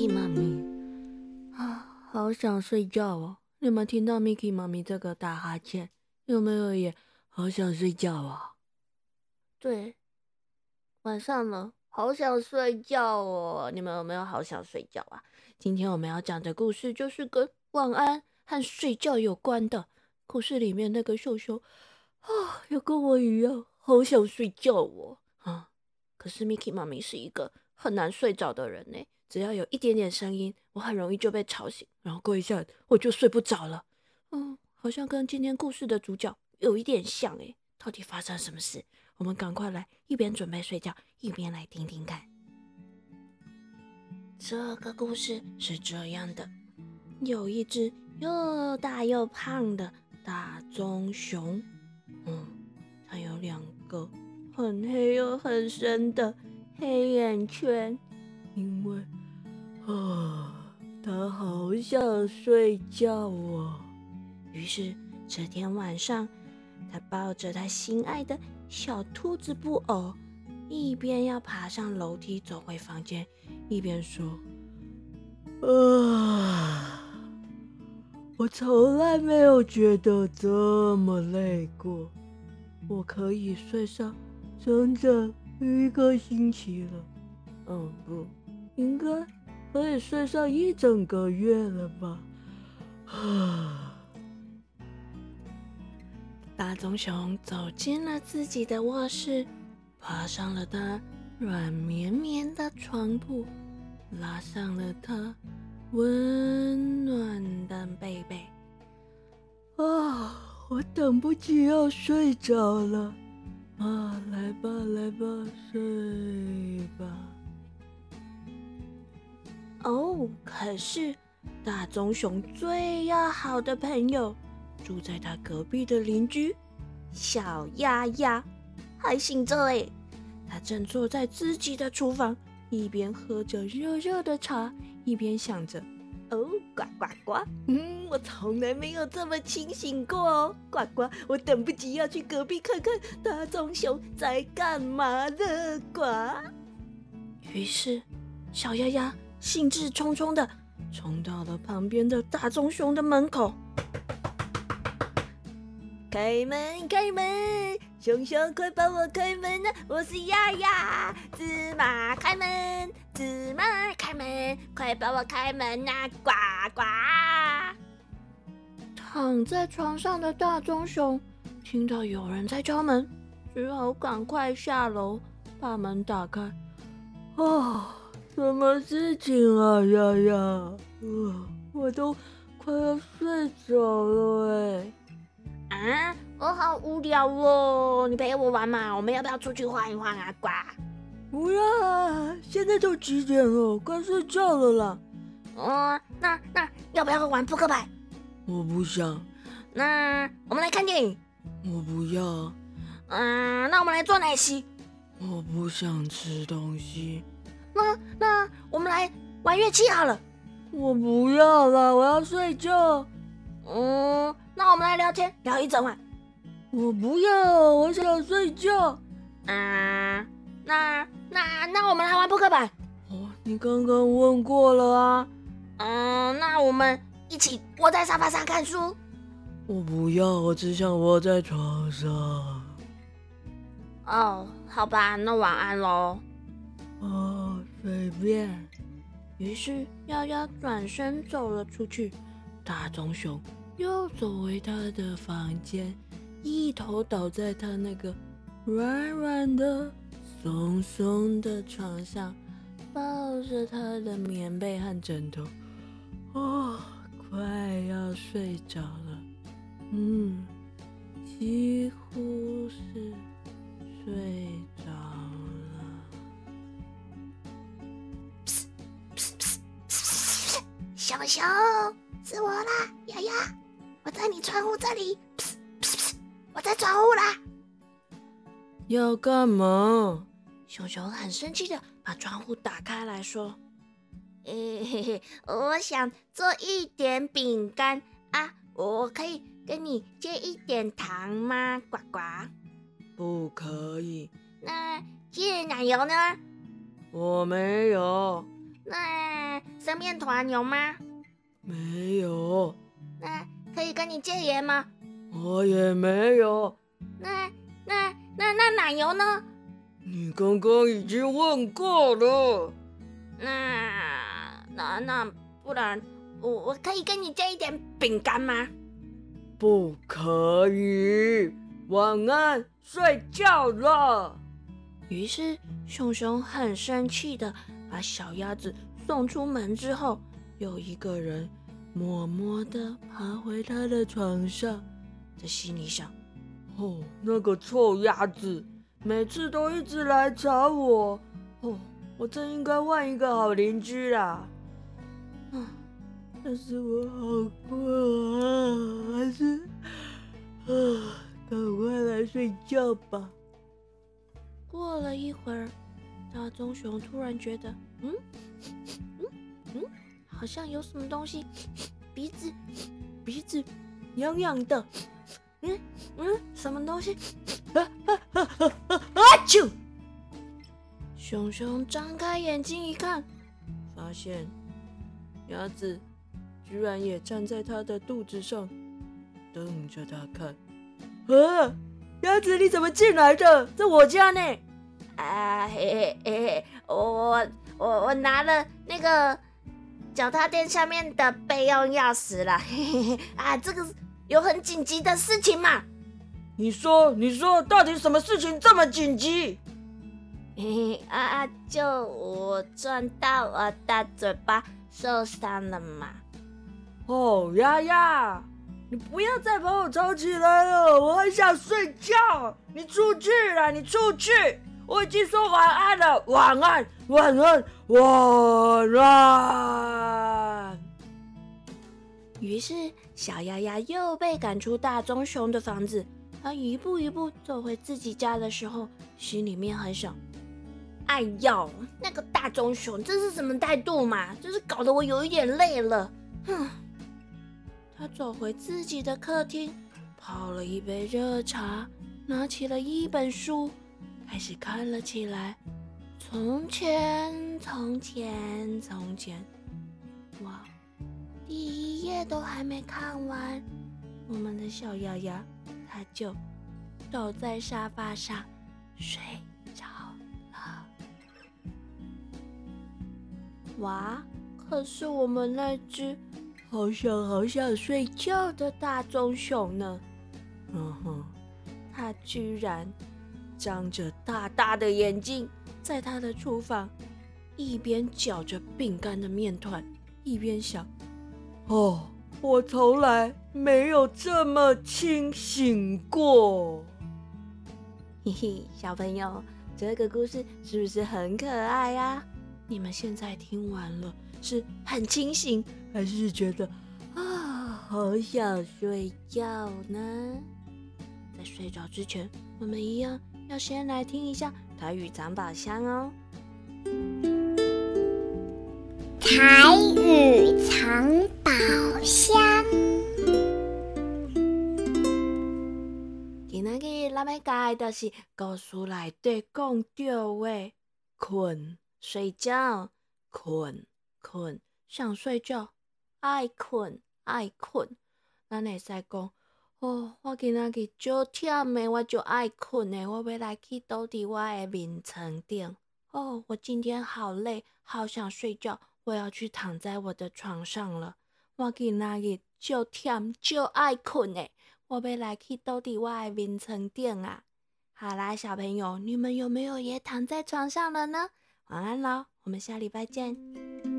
Micky 妈咪啊，好想睡觉哦！你们听到 Miki 妈咪这个打哈欠，有没有也好想睡觉啊？对，晚上了，好想睡觉哦！你们有没有好想睡觉啊？今天我们要讲的故事就是跟晚安和睡觉有关的。故事里面那个秀秀啊，也跟我一样，好想睡觉哦。啊，可是 Miki 妈咪是一个很难睡着的人呢。只要有一点点声音，我很容易就被吵醒，然后过一下我就睡不着了。嗯，好像跟今天故事的主角有一点像诶。到底发生什么事？我们赶快来一边准备睡觉，一边来听听看。这个故事是这样的：有一只又大又胖的大棕熊，嗯，它有两个很黑又很深的黑眼圈，因为。啊，他好想睡觉哦。于是这天晚上，他抱着他心爱的小兔子布偶，一边要爬上楼梯走回房间，一边说：“啊，我从来没有觉得这么累过。我可以睡上整整一个星期了。嗯，不应该。”可以睡上一整个月了吧？啊！大棕熊走进了自己的卧室，爬上了它软绵绵的床铺，拉上了它温暖的被被。啊！我等不及要睡着了。啊，来吧，来吧，睡吧。哦，可是大棕熊最要好的朋友，住在他隔壁的邻居小鸭鸭还醒着哎。他正坐在自己的厨房，一边喝着热热的茶，一边想着：哦，呱呱呱，嗯，我从来没有这么清醒过哦，呱呱，我等不及要去隔壁看看大棕熊在干嘛了，呱。于是，小鸭鸭。兴致冲冲的冲到了旁边的大棕熊的门口，开门开门，熊熊快帮我开门呐！我是丫丫，芝麻开门，芝麻开门，快帮我开门呐！呱呱！躺在床上的大棕熊听到有人在敲门，只好赶快下楼把门打开。哦。什么事情啊，丫丫？呃，我都快要睡着了哎。啊，我好无聊哦，你陪我玩嘛？我们要不要出去晃一晃啊？呱！不要啊，现在都几点了？该睡觉了啦。哦，那那要不要玩扑克牌？我不想。那我们来看电影。我不要。嗯，那我们来做奶昔。我不想吃东西。那那我们来玩乐器好了。我不要了，我要睡觉。嗯，那我们来聊天，聊一整晚。我不要，我想睡觉。啊，那那那我们来玩扑克牌。哦，你刚刚问过了啊。嗯，那我们一起窝在沙发上看书。我不要，我只想窝在床上。哦，好吧，那晚安喽。哦，随便。于是，丫丫转身走了出去。大棕熊又走回他的房间，一头倒在他那个软软的、松松的床上，抱着他的棉被和枕头。哦，快要睡着了。嗯，几乎是睡小熊，是我啦，丫丫，我在你窗户这里，我在窗户啦。要干嘛？熊熊很生气的把窗户打开来说：“嘿嘿嘿，我想做一点饼干啊，我可以跟你借一点糖吗？呱呱，不可以。那借奶油呢？我没有。那生面团有吗？没有。那可以跟你借盐吗？我也没有。那那那那奶油呢？你刚刚已经问过了。那那那不然我我可以跟你借一点饼干吗？不可以。晚安，睡觉了。于是熊熊很生气的把小鸭子送出门之后，有一个人默默的爬回他的床上，在心里想：哦，那个臭鸭子每次都一直来找我，哦，我真应该换一个好邻居啦。嗯，但是我好困啊，还是啊，赶快来睡觉吧。过了一会儿，大棕熊突然觉得，嗯，好像有什么东西，鼻子，鼻子痒痒的，嗯，嗯，什么东西？啊啊啊啊啊！啊！熊熊张开眼睛一看，发现鸭子居然也站在它的肚子上，瞪着它看。啊！鸭子，你怎么进来的？在我家呢。啊嘿嘿嘿，我我我我拿了那个脚踏垫下面的备用钥匙了。嘿嘿嘿，啊，这个有很紧急的事情嘛？你说，你说，到底什么事情这么紧急？嘿 嘿啊啊，就我撞到我的嘴巴受伤了嘛。哦，丫丫。你不要再把我吵起来了，我很想睡觉。你出去啦，你出去。我已经说晚安了，晚安，晚安，晚安。于是小丫丫又被赶出大棕熊的房子。他一步一步走回自己家的时候，心里面很想：哎呦，那个大棕熊这是什么态度嘛？就是搞得我有一点累了。哼。他走回自己的客厅，泡了一杯热茶，拿起了一本书，开始看了起来。从前，从前，从前，哇！第一页都还没看完，我们的小丫丫他就倒在沙发上睡着了。哇！可是我们那只……好想好想睡觉的大棕熊呢，嗯哼，它居然张着大大的眼睛，在他的厨房一边嚼着饼干的面团，一边想：哦，我从来没有这么清醒过。嘿嘿，小朋友，这个故事是不是很可爱呀？你们现在听完了。是很清醒，还是觉得啊，好想睡觉呢？在睡着之前，我们一样要先来听一下台语藏宝箱哦。台语藏宝箱。今仔日咱们教的是故事内底讲到的困睡觉困。困，想睡觉，爱困，爱困。咱会使讲，哦，我今仔日足忝的，我就爱困的，我要来去倒伫我的眠床顶。哦，我今天好累，好想睡觉，我要去躺在我的床上了。我今仔日足忝，就爱困的，我要来去倒伫我的眠床顶啊！好啦，小朋友，你们有没有也躺在床上了呢？晚安喽，我们下礼拜见。